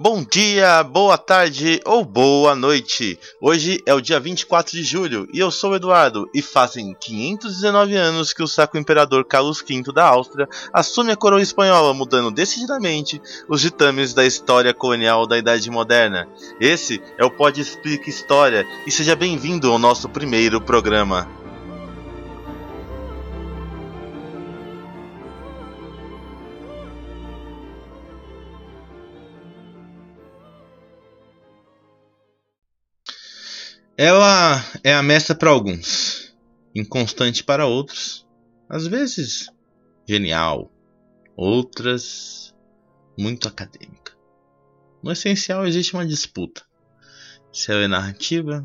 Bom dia, boa tarde ou boa noite. Hoje é o dia 24 de julho e eu sou o Eduardo e fazem 519 anos que o Sacro Imperador Carlos V da Áustria assume a coroa espanhola, mudando decididamente os ditames da história colonial da Idade Moderna. Esse é o Pod Explica História e seja bem-vindo ao nosso primeiro programa. Ela é a mestra para alguns, inconstante para outros, às vezes genial, outras muito acadêmica. No essencial existe uma disputa: se ela é narrativa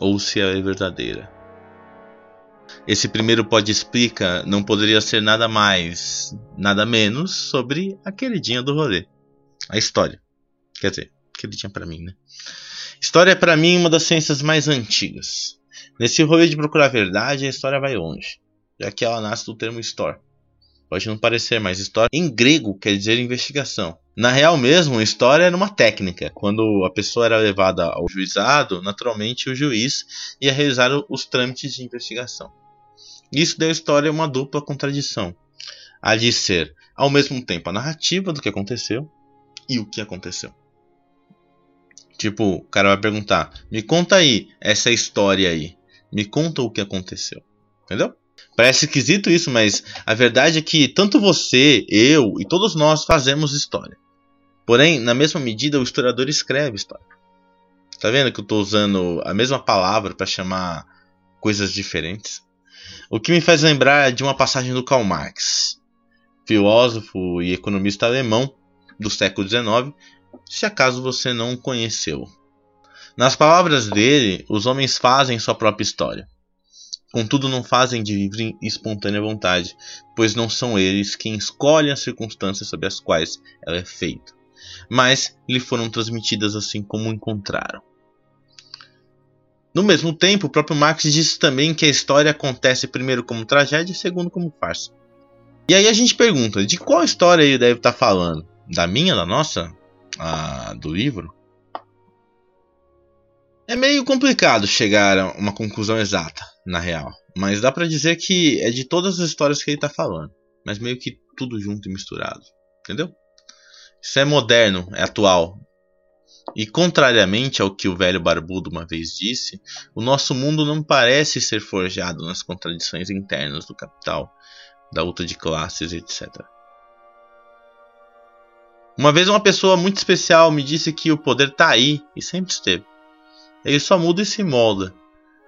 ou se ela é verdadeira. Esse primeiro pode explica não poderia ser nada mais, nada menos sobre a queridinha do rolê, a história. Quer dizer, queridinha para mim, né? História é para mim uma das ciências mais antigas. Nesse rolê de procurar a verdade, a história vai longe, já que ela nasce do termo história. Pode não parecer, mas história em grego quer dizer investigação. Na real mesmo, história era uma técnica. Quando a pessoa era levada ao juizado, naturalmente o juiz ia realizar os trâmites de investigação. Isso deu à história uma dupla contradição. A de ser, ao mesmo tempo, a narrativa do que aconteceu e o que aconteceu. Tipo, o cara vai perguntar: me conta aí essa história aí. Me conta o que aconteceu. Entendeu? Parece esquisito isso, mas a verdade é que tanto você, eu e todos nós fazemos história. Porém, na mesma medida, o historiador escreve história. Tá vendo que eu estou usando a mesma palavra para chamar coisas diferentes? O que me faz lembrar de uma passagem do Karl Marx, filósofo e economista alemão do século XIX, se acaso você não conheceu. Nas palavras dele, os homens fazem sua própria história. Contudo, não fazem de livre e espontânea vontade, pois não são eles quem escolhem as circunstâncias sobre as quais ela é feita, mas lhe foram transmitidas assim como encontraram. No mesmo tempo, o próprio Marx disse também que a história acontece primeiro como tragédia e segundo como farsa. E aí a gente pergunta, de qual história ele deve estar falando? Da minha, da nossa? A, do livro, é meio complicado chegar a uma conclusão exata, na real. Mas dá para dizer que é de todas as histórias que ele tá falando. Mas meio que tudo junto e misturado. Entendeu? Isso é moderno, é atual. E contrariamente ao que o velho barbudo uma vez disse, o nosso mundo não parece ser forjado nas contradições internas do capital, da luta de classes, etc. Uma vez uma pessoa muito especial me disse que o poder está aí e sempre esteve. Ele só muda e se molda.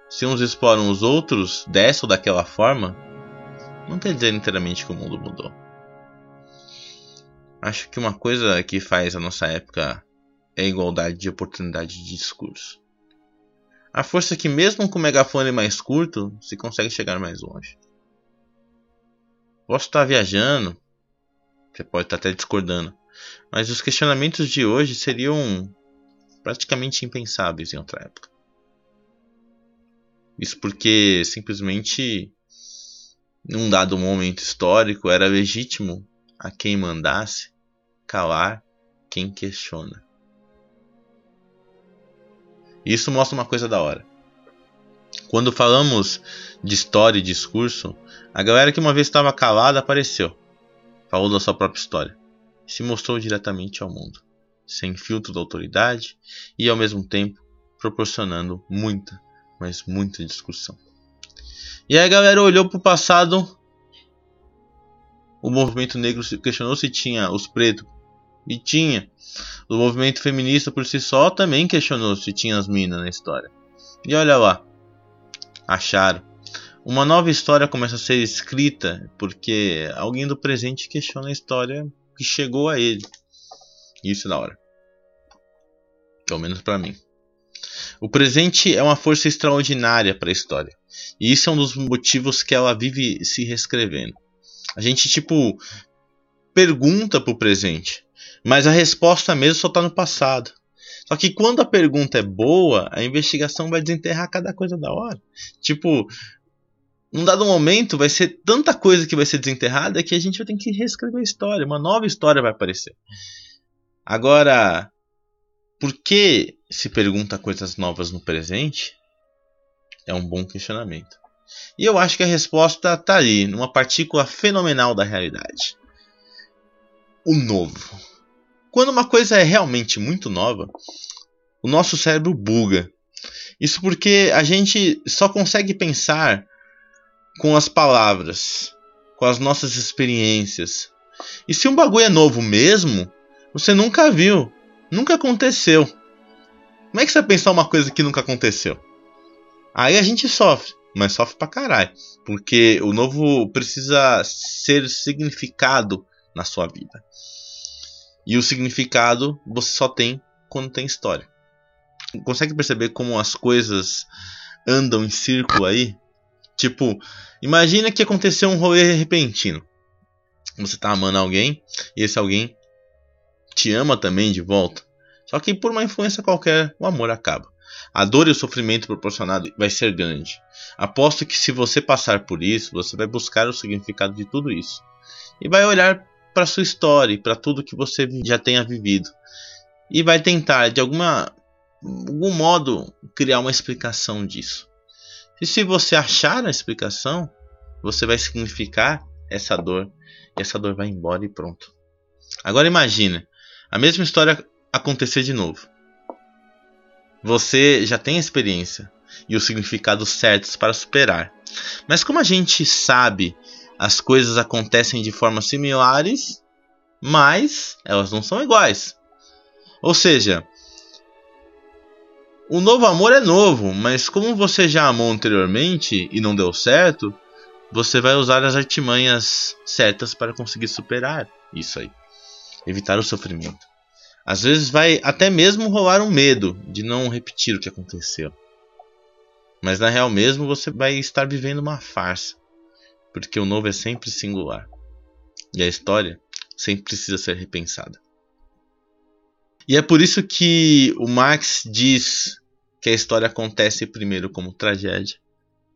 Se uns exploram os outros dessa ou daquela forma, não quer dizer inteiramente que o mundo mudou. Acho que uma coisa que faz a nossa época é a igualdade de oportunidade de discurso. A força que mesmo com o megafone mais curto se consegue chegar mais longe. Posso estar viajando, você pode estar até discordando, mas os questionamentos de hoje seriam praticamente impensáveis em outra época. Isso porque simplesmente num dado momento histórico era legítimo a quem mandasse calar quem questiona. Isso mostra uma coisa da hora. Quando falamos de história e discurso, a galera que uma vez estava calada apareceu. Falou da sua própria história se mostrou diretamente ao mundo, sem filtro da autoridade e ao mesmo tempo proporcionando muita, mas muita discussão. E aí a galera olhou para o passado, o movimento negro questionou se tinha os pretos, e tinha. O movimento feminista por si só também questionou se tinha as minas na história. E olha lá, acharam. Uma nova história começa a ser escrita porque alguém do presente questiona a história que chegou a ele. Isso é da hora. Pelo menos para mim. O presente é uma força extraordinária para a história. E isso é um dos motivos que ela vive se reescrevendo. A gente, tipo, pergunta pro presente, mas a resposta mesmo só tá no passado. Só que quando a pergunta é boa, a investigação vai desenterrar cada coisa da hora. Tipo, num dado momento vai ser tanta coisa que vai ser desenterrada que a gente vai ter que reescrever a história. Uma nova história vai aparecer. Agora, por que se pergunta coisas novas no presente? É um bom questionamento. E eu acho que a resposta está ali, numa partícula fenomenal da realidade. O novo. Quando uma coisa é realmente muito nova, o nosso cérebro buga. Isso porque a gente só consegue pensar com as palavras, com as nossas experiências. E se um bagulho é novo mesmo, você nunca viu, nunca aconteceu. Como é que você vai pensar uma coisa que nunca aconteceu? Aí a gente sofre, mas sofre pra caralho. Porque o novo precisa ser significado na sua vida. E o significado você só tem quando tem história. Consegue perceber como as coisas andam em círculo aí? Tipo, imagina que aconteceu um rolê repentino. Você tá amando alguém e esse alguém te ama também de volta. Só que por uma influência qualquer, o amor acaba. A dor e o sofrimento proporcionado vai ser grande. Aposto que se você passar por isso, você vai buscar o significado de tudo isso. E vai olhar para sua história para tudo que você já tenha vivido. E vai tentar, de alguma algum modo, criar uma explicação disso. E se você achar a explicação, você vai significar essa dor. E essa dor vai embora e pronto. Agora imagine a mesma história acontecer de novo. Você já tem a experiência e os significados certos para superar. Mas como a gente sabe, as coisas acontecem de formas similares, mas elas não são iguais. Ou seja, o novo amor é novo, mas como você já amou anteriormente e não deu certo, você vai usar as artimanhas certas para conseguir superar isso aí. Evitar o sofrimento. Às vezes vai até mesmo rolar um medo de não repetir o que aconteceu. Mas na real mesmo você vai estar vivendo uma farsa, porque o novo é sempre singular. E a história sempre precisa ser repensada. E é por isso que o Marx diz que a história acontece primeiro como tragédia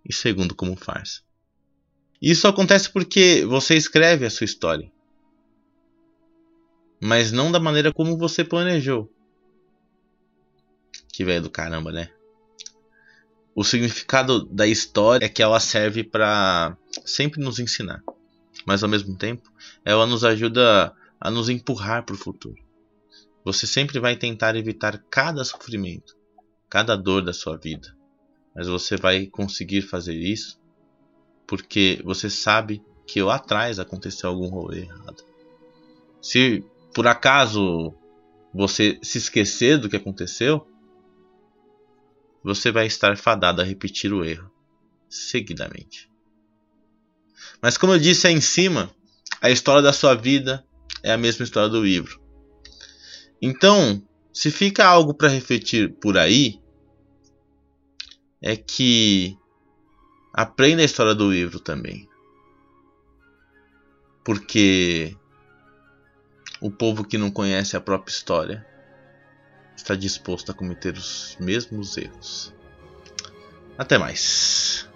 e segundo como farsa. Isso acontece porque você escreve a sua história, mas não da maneira como você planejou. Que velho do caramba, né? O significado da história é que ela serve para sempre nos ensinar, mas ao mesmo tempo ela nos ajuda a nos empurrar para o futuro. Você sempre vai tentar evitar cada sofrimento, cada dor da sua vida. Mas você vai conseguir fazer isso porque você sabe que lá atrás aconteceu algum rolê errado. Se por acaso você se esquecer do que aconteceu, você vai estar fadado a repetir o erro seguidamente. Mas como eu disse aí em cima, a história da sua vida é a mesma história do livro. Então, se fica algo para refletir por aí, é que aprenda a história do livro também. Porque o povo que não conhece a própria história está disposto a cometer os mesmos erros. Até mais.